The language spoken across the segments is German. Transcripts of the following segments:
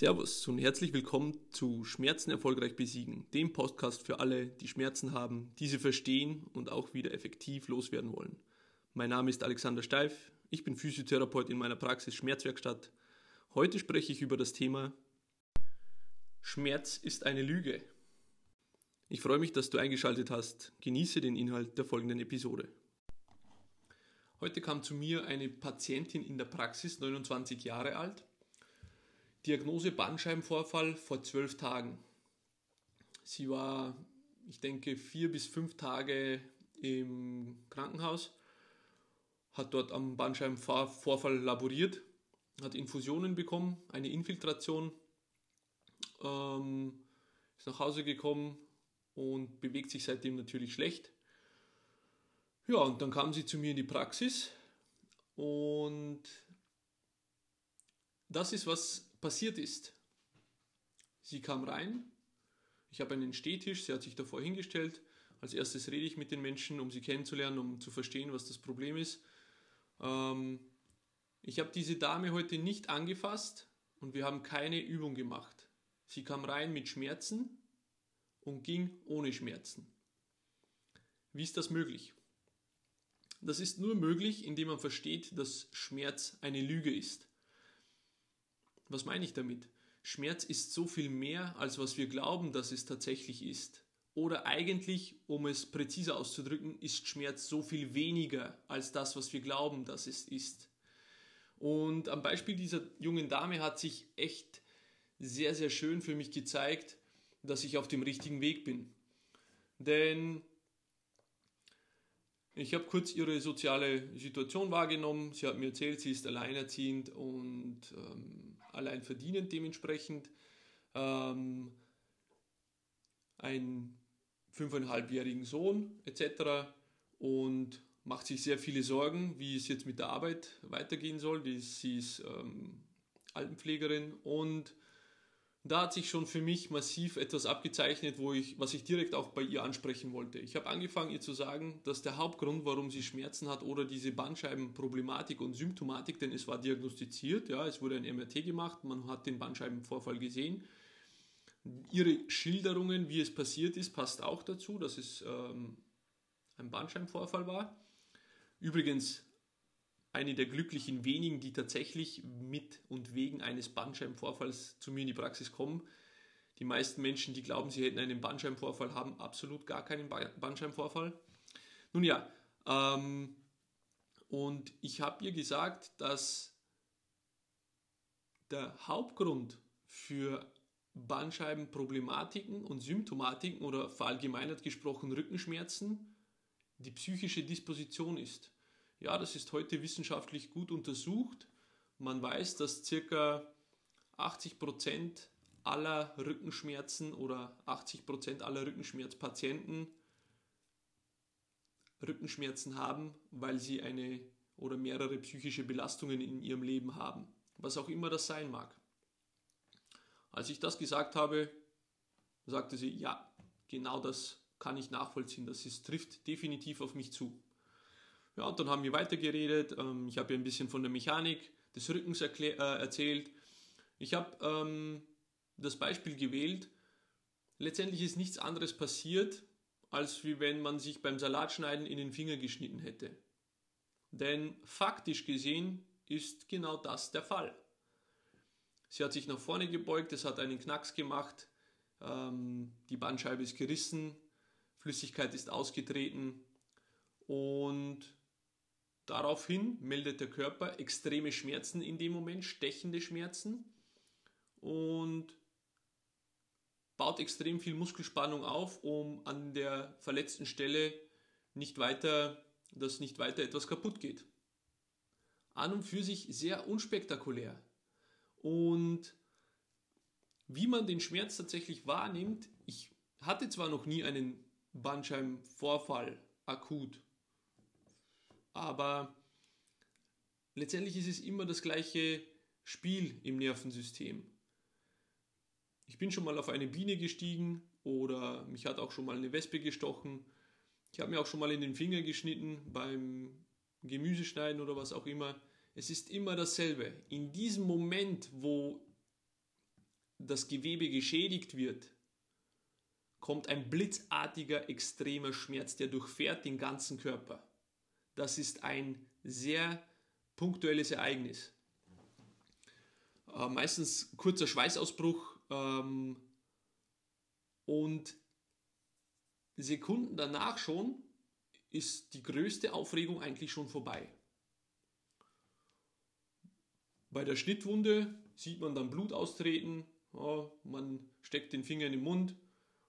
Servus und herzlich willkommen zu Schmerzen erfolgreich besiegen, dem Podcast für alle, die Schmerzen haben, diese verstehen und auch wieder effektiv loswerden wollen. Mein Name ist Alexander Steif, ich bin Physiotherapeut in meiner Praxis Schmerzwerkstatt. Heute spreche ich über das Thema Schmerz ist eine Lüge. Ich freue mich, dass du eingeschaltet hast. Genieße den Inhalt der folgenden Episode. Heute kam zu mir eine Patientin in der Praxis, 29 Jahre alt, Diagnose Bandscheibenvorfall vor zwölf Tagen. Sie war, ich denke, vier bis fünf Tage im Krankenhaus, hat dort am Bandscheibenvorfall laboriert, hat Infusionen bekommen, eine Infiltration, ähm, ist nach Hause gekommen und bewegt sich seitdem natürlich schlecht. Ja, und dann kam sie zu mir in die Praxis und das ist, was passiert ist. Sie kam rein, ich habe einen Stehtisch, sie hat sich davor hingestellt. Als erstes rede ich mit den Menschen, um sie kennenzulernen, um zu verstehen, was das Problem ist. Ähm, ich habe diese Dame heute nicht angefasst und wir haben keine Übung gemacht. Sie kam rein mit Schmerzen und ging ohne Schmerzen. Wie ist das möglich? Das ist nur möglich, indem man versteht, dass Schmerz eine Lüge ist. Was meine ich damit? Schmerz ist so viel mehr, als was wir glauben, dass es tatsächlich ist. Oder eigentlich, um es präziser auszudrücken, ist Schmerz so viel weniger als das, was wir glauben, dass es ist. Und am Beispiel dieser jungen Dame hat sich echt sehr, sehr schön für mich gezeigt, dass ich auf dem richtigen Weg bin. Denn ich habe kurz ihre soziale Situation wahrgenommen. Sie hat mir erzählt, sie ist alleinerziehend und ähm, allein verdienend dementsprechend. Ähm, einen fünfeinhalbjährigen Sohn etc. und macht sich sehr viele Sorgen, wie es jetzt mit der Arbeit weitergehen soll. Sie ist ähm, Altenpflegerin und da hat sich schon für mich massiv etwas abgezeichnet, wo ich, was ich direkt auch bei ihr ansprechen wollte. Ich habe angefangen, ihr zu sagen, dass der Hauptgrund, warum sie Schmerzen hat oder diese Bandscheibenproblematik und Symptomatik, denn es war diagnostiziert, ja, es wurde ein MRT gemacht, man hat den Bandscheibenvorfall gesehen. Ihre Schilderungen, wie es passiert ist, passt auch dazu, dass es ähm, ein Bandscheibenvorfall war. Übrigens eine der glücklichen wenigen, die tatsächlich mit und wegen eines Bandscheibenvorfalls zu mir in die Praxis kommen. Die meisten Menschen, die glauben, sie hätten einen Bandscheibenvorfall, haben absolut gar keinen Bandscheibenvorfall. Nun ja, ähm, und ich habe ihr gesagt, dass der Hauptgrund für Bandscheibenproblematiken und Symptomatiken oder verallgemeinert gesprochen Rückenschmerzen die psychische Disposition ist. Ja, das ist heute wissenschaftlich gut untersucht. Man weiß, dass circa 80 Prozent aller Rückenschmerzen oder 80 Prozent aller Rückenschmerzpatienten Rückenschmerzen haben, weil sie eine oder mehrere psychische Belastungen in ihrem Leben haben, was auch immer das sein mag. Als ich das gesagt habe, sagte sie, ja, genau das kann ich nachvollziehen, das ist, trifft definitiv auf mich zu. Ja, und dann haben wir weitergeredet. Ähm, ich habe ihr ein bisschen von der Mechanik des Rückens äh, erzählt. Ich habe ähm, das Beispiel gewählt. Letztendlich ist nichts anderes passiert, als wie wenn man sich beim Salatschneiden in den Finger geschnitten hätte. Denn faktisch gesehen ist genau das der Fall. Sie hat sich nach vorne gebeugt, es hat einen Knacks gemacht, ähm, die Bandscheibe ist gerissen, Flüssigkeit ist ausgetreten und Daraufhin meldet der Körper extreme Schmerzen in dem Moment, stechende Schmerzen und baut extrem viel Muskelspannung auf, um an der verletzten Stelle nicht weiter, dass nicht weiter etwas kaputt geht. An und für sich sehr unspektakulär. Und wie man den Schmerz tatsächlich wahrnimmt, ich hatte zwar noch nie einen Bandscheibenvorfall akut, aber letztendlich ist es immer das gleiche Spiel im Nervensystem. Ich bin schon mal auf eine Biene gestiegen oder mich hat auch schon mal eine Wespe gestochen. Ich habe mir auch schon mal in den Finger geschnitten beim Gemüseschneiden oder was auch immer. Es ist immer dasselbe. In diesem Moment, wo das Gewebe geschädigt wird, kommt ein blitzartiger, extremer Schmerz, der durchfährt den ganzen Körper. Das ist ein sehr punktuelles Ereignis. Äh, meistens kurzer Schweißausbruch ähm, und Sekunden danach schon ist die größte Aufregung eigentlich schon vorbei. Bei der Schnittwunde sieht man dann Blut austreten, ja, man steckt den Finger in den Mund,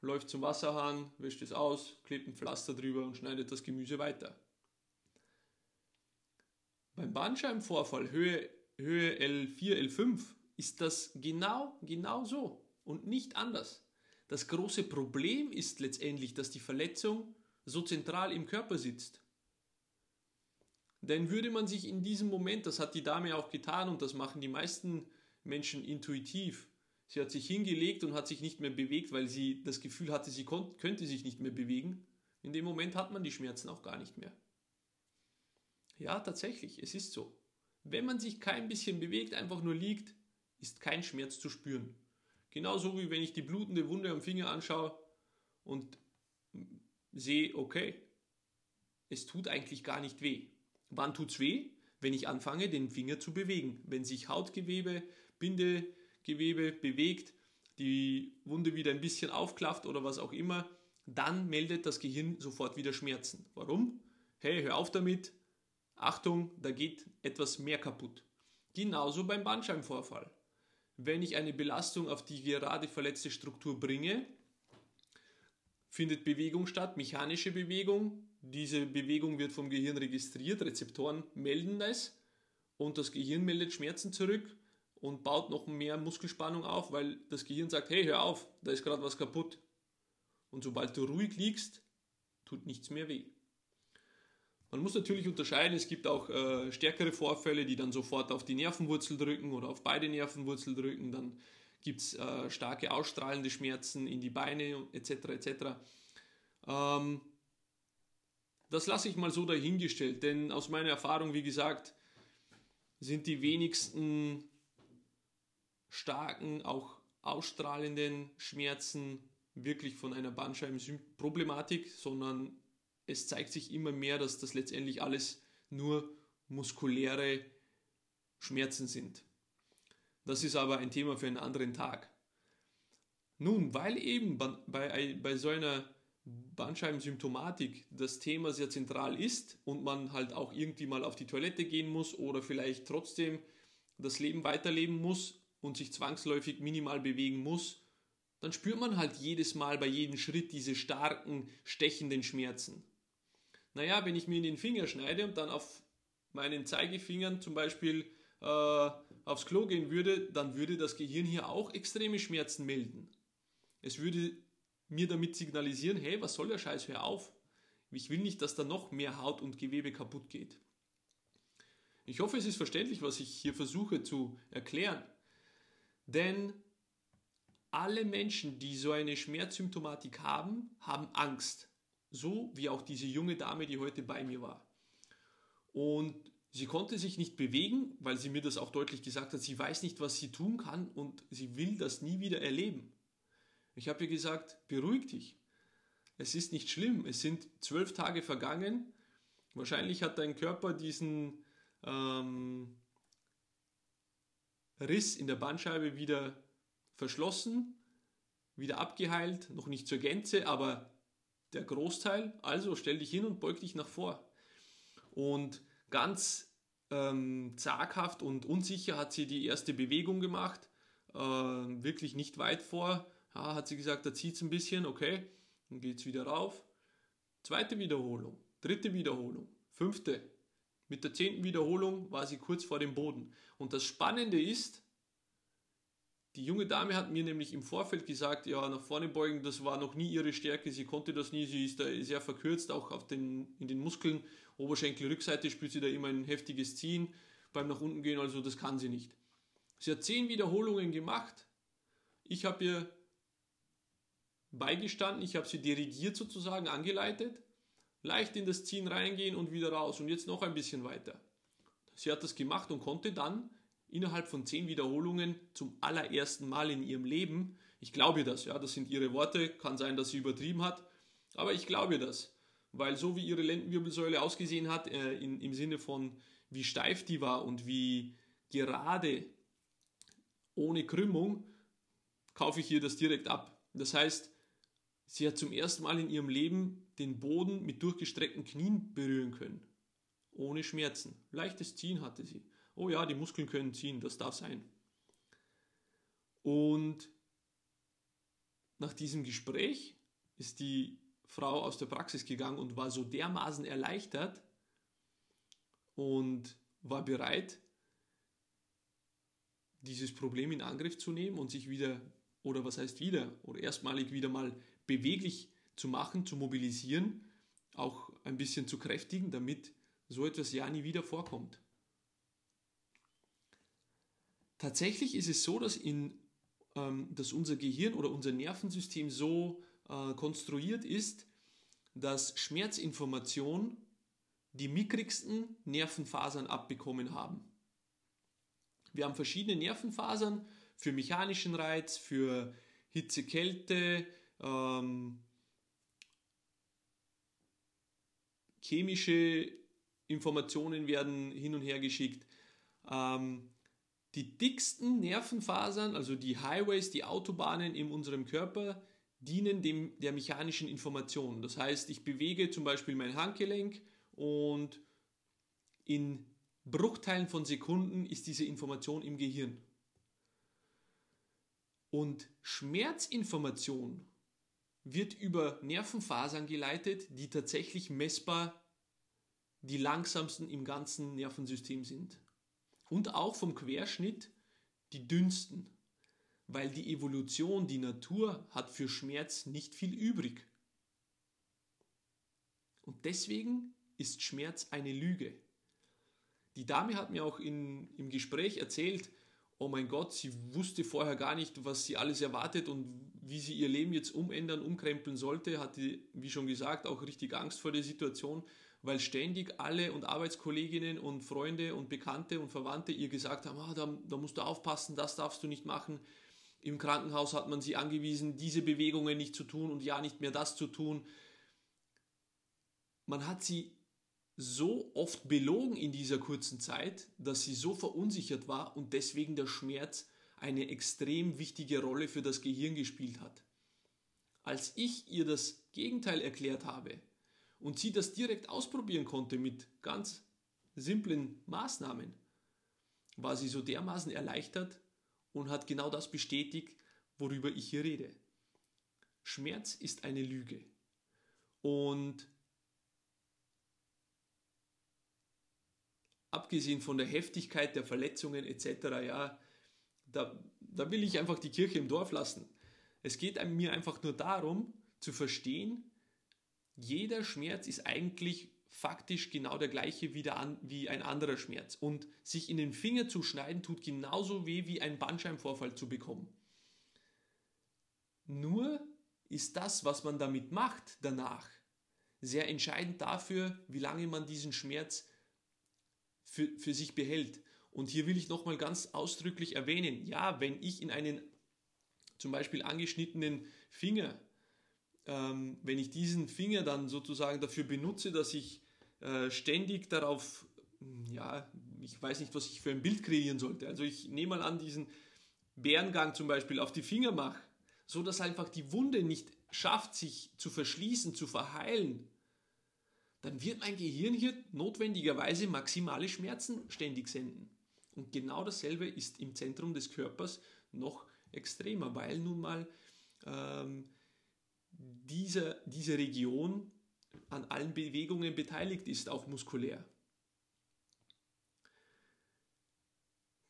läuft zum Wasserhahn, wäscht es aus, klebt ein Pflaster drüber und schneidet das Gemüse weiter. Beim Bandscheibenvorfall Höhe, Höhe L4, L5 ist das genau, genau so und nicht anders. Das große Problem ist letztendlich, dass die Verletzung so zentral im Körper sitzt. Denn würde man sich in diesem Moment, das hat die Dame auch getan und das machen die meisten Menschen intuitiv, sie hat sich hingelegt und hat sich nicht mehr bewegt, weil sie das Gefühl hatte, sie könnte sich nicht mehr bewegen, in dem Moment hat man die Schmerzen auch gar nicht mehr. Ja, tatsächlich, es ist so. Wenn man sich kein bisschen bewegt, einfach nur liegt, ist kein Schmerz zu spüren. Genauso wie wenn ich die blutende Wunde am Finger anschaue und sehe, okay, es tut eigentlich gar nicht weh. Wann tut es weh? Wenn ich anfange, den Finger zu bewegen. Wenn sich Hautgewebe, Bindegewebe bewegt, die Wunde wieder ein bisschen aufklafft oder was auch immer, dann meldet das Gehirn sofort wieder Schmerzen. Warum? Hey, hör auf damit. Achtung, da geht etwas mehr kaputt. Genauso beim Bandscheibenvorfall. Wenn ich eine Belastung auf die gerade verletzte Struktur bringe, findet Bewegung statt, mechanische Bewegung. Diese Bewegung wird vom Gehirn registriert, Rezeptoren melden es und das Gehirn meldet Schmerzen zurück und baut noch mehr Muskelspannung auf, weil das Gehirn sagt, hey, hör auf, da ist gerade was kaputt. Und sobald du ruhig liegst, tut nichts mehr weh. Man muss natürlich unterscheiden, es gibt auch äh, stärkere Vorfälle, die dann sofort auf die Nervenwurzel drücken oder auf beide Nervenwurzel drücken, dann gibt es äh, starke ausstrahlende Schmerzen in die Beine etc. etc. Ähm, das lasse ich mal so dahingestellt, denn aus meiner Erfahrung, wie gesagt, sind die wenigsten starken, auch ausstrahlenden Schmerzen wirklich von einer Bandscheibenproblematik, sondern es zeigt sich immer mehr, dass das letztendlich alles nur muskuläre Schmerzen sind. Das ist aber ein Thema für einen anderen Tag. Nun, weil eben bei, bei so einer Bandscheibensymptomatik das Thema sehr zentral ist und man halt auch irgendwie mal auf die Toilette gehen muss oder vielleicht trotzdem das Leben weiterleben muss und sich zwangsläufig minimal bewegen muss, dann spürt man halt jedes Mal bei jedem Schritt diese starken, stechenden Schmerzen. Naja, wenn ich mir in den Finger schneide und dann auf meinen Zeigefingern zum Beispiel äh, aufs Klo gehen würde, dann würde das Gehirn hier auch extreme Schmerzen melden. Es würde mir damit signalisieren, hey, was soll der Scheiß, hör auf. Ich will nicht, dass da noch mehr Haut und Gewebe kaputt geht. Ich hoffe, es ist verständlich, was ich hier versuche zu erklären. Denn alle Menschen, die so eine Schmerzsymptomatik haben, haben Angst. So wie auch diese junge Dame, die heute bei mir war. Und Sie konnte sich nicht bewegen, weil sie mir das auch deutlich gesagt hat. Sie weiß nicht, was sie tun kann und sie will das nie wieder erleben. Ich habe ihr gesagt, beruhig dich. Es ist nicht schlimm. Es sind zwölf Tage vergangen. Wahrscheinlich hat dein Körper diesen ähm, Riss in der Bandscheibe wieder verschlossen, wieder abgeheilt. Noch nicht zur Gänze, aber der Großteil. Also stell dich hin und beug dich nach vor. Und Ganz ähm, zaghaft und unsicher hat sie die erste Bewegung gemacht, äh, wirklich nicht weit vor. Ja, hat sie gesagt, da zieht es ein bisschen, okay, dann geht es wieder rauf. Zweite Wiederholung, dritte Wiederholung, fünfte. Mit der zehnten Wiederholung war sie kurz vor dem Boden. Und das Spannende ist, die junge Dame hat mir nämlich im Vorfeld gesagt, ja, nach vorne beugen, das war noch nie ihre Stärke, sie konnte das nie, sie ist da sehr verkürzt, auch auf den, in den Muskeln Oberschenkelrückseite spürt sie da immer ein heftiges Ziehen beim nach unten gehen, also das kann sie nicht. Sie hat zehn Wiederholungen gemacht. Ich habe ihr beigestanden, ich habe sie dirigiert sozusagen angeleitet, leicht in das Ziehen reingehen und wieder raus und jetzt noch ein bisschen weiter. Sie hat das gemacht und konnte dann innerhalb von zehn Wiederholungen zum allerersten Mal in ihrem Leben. Ich glaube das, ja, das sind ihre Worte. Kann sein, dass sie übertrieben hat, aber ich glaube das, weil so wie ihre Lendenwirbelsäule ausgesehen hat, äh, in, im Sinne von wie steif die war und wie gerade ohne Krümmung, kaufe ich ihr das direkt ab. Das heißt, sie hat zum ersten Mal in ihrem Leben den Boden mit durchgestreckten Knien berühren können. Ohne Schmerzen. Leichtes Ziehen hatte sie. Oh ja, die Muskeln können ziehen, das darf sein. Und nach diesem Gespräch ist die Frau aus der Praxis gegangen und war so dermaßen erleichtert und war bereit, dieses Problem in Angriff zu nehmen und sich wieder, oder was heißt wieder, oder erstmalig wieder mal beweglich zu machen, zu mobilisieren, auch ein bisschen zu kräftigen, damit so etwas ja nie wieder vorkommt. Tatsächlich ist es so, dass, in, ähm, dass unser Gehirn oder unser Nervensystem so äh, konstruiert ist, dass Schmerzinformation die mickrigsten Nervenfasern abbekommen haben. Wir haben verschiedene Nervenfasern für mechanischen Reiz, für Hitze, Kälte, ähm, chemische Informationen werden hin und her geschickt. Ähm, die dicksten Nervenfasern, also die Highways, die Autobahnen in unserem Körper, dienen dem, der mechanischen Information. Das heißt, ich bewege zum Beispiel mein Handgelenk und in Bruchteilen von Sekunden ist diese Information im Gehirn. Und Schmerzinformation wird über Nervenfasern geleitet, die tatsächlich messbar die langsamsten im ganzen Nervensystem sind. Und auch vom Querschnitt die dünnsten, weil die Evolution, die Natur hat für Schmerz nicht viel übrig. Und deswegen ist Schmerz eine Lüge. Die Dame hat mir auch in, im Gespräch erzählt, oh mein Gott, sie wusste vorher gar nicht, was sie alles erwartet und wie sie ihr Leben jetzt umändern, umkrempeln sollte, hatte, wie schon gesagt, auch richtig Angst vor der Situation, weil ständig alle und Arbeitskolleginnen und Freunde und Bekannte und Verwandte ihr gesagt haben, ah, da, da musst du aufpassen, das darfst du nicht machen. Im Krankenhaus hat man sie angewiesen, diese Bewegungen nicht zu tun und ja nicht mehr das zu tun. Man hat sie so oft belogen in dieser kurzen Zeit, dass sie so verunsichert war und deswegen der Schmerz eine extrem wichtige Rolle für das Gehirn gespielt hat. Als ich ihr das Gegenteil erklärt habe und sie das direkt ausprobieren konnte mit ganz simplen Maßnahmen, war sie so dermaßen erleichtert und hat genau das bestätigt, worüber ich hier rede. Schmerz ist eine Lüge. Und abgesehen von der Heftigkeit der Verletzungen etc., ja, da, da will ich einfach die Kirche im Dorf lassen. Es geht mir einfach nur darum zu verstehen, jeder Schmerz ist eigentlich faktisch genau der gleiche wie, der, wie ein anderer Schmerz. Und sich in den Finger zu schneiden tut genauso weh wie ein Bandscheibenvorfall zu bekommen. Nur ist das, was man damit macht danach, sehr entscheidend dafür, wie lange man diesen Schmerz für, für sich behält. Und hier will ich nochmal ganz ausdrücklich erwähnen, ja, wenn ich in einen zum Beispiel angeschnittenen Finger, ähm, wenn ich diesen Finger dann sozusagen dafür benutze, dass ich äh, ständig darauf, ja, ich weiß nicht, was ich für ein Bild kreieren sollte. Also ich nehme mal an, diesen Bärengang zum Beispiel auf die Finger mache, so dass einfach die Wunde nicht schafft, sich zu verschließen, zu verheilen, dann wird mein Gehirn hier notwendigerweise maximale Schmerzen ständig senden. Und genau dasselbe ist im Zentrum des Körpers noch extremer, weil nun mal ähm, diese, diese Region an allen Bewegungen beteiligt ist, auch muskulär.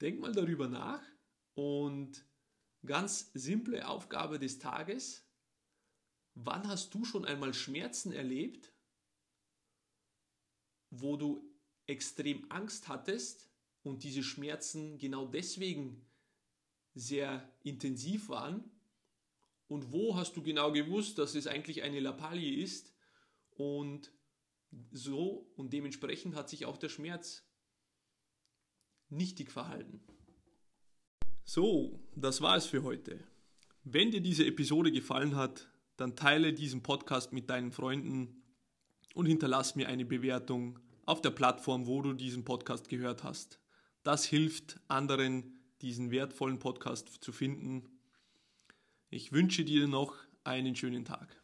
Denk mal darüber nach und ganz simple Aufgabe des Tages, wann hast du schon einmal Schmerzen erlebt, wo du extrem Angst hattest und diese Schmerzen genau deswegen sehr intensiv waren? Und wo hast du genau gewusst, dass es eigentlich eine Lappalie ist? Und so und dementsprechend hat sich auch der Schmerz nichtig verhalten. So, das war es für heute. Wenn dir diese Episode gefallen hat, dann teile diesen Podcast mit deinen Freunden und hinterlass mir eine Bewertung auf der Plattform, wo du diesen Podcast gehört hast. Das hilft anderen, diesen wertvollen Podcast zu finden. Ich wünsche dir noch einen schönen Tag.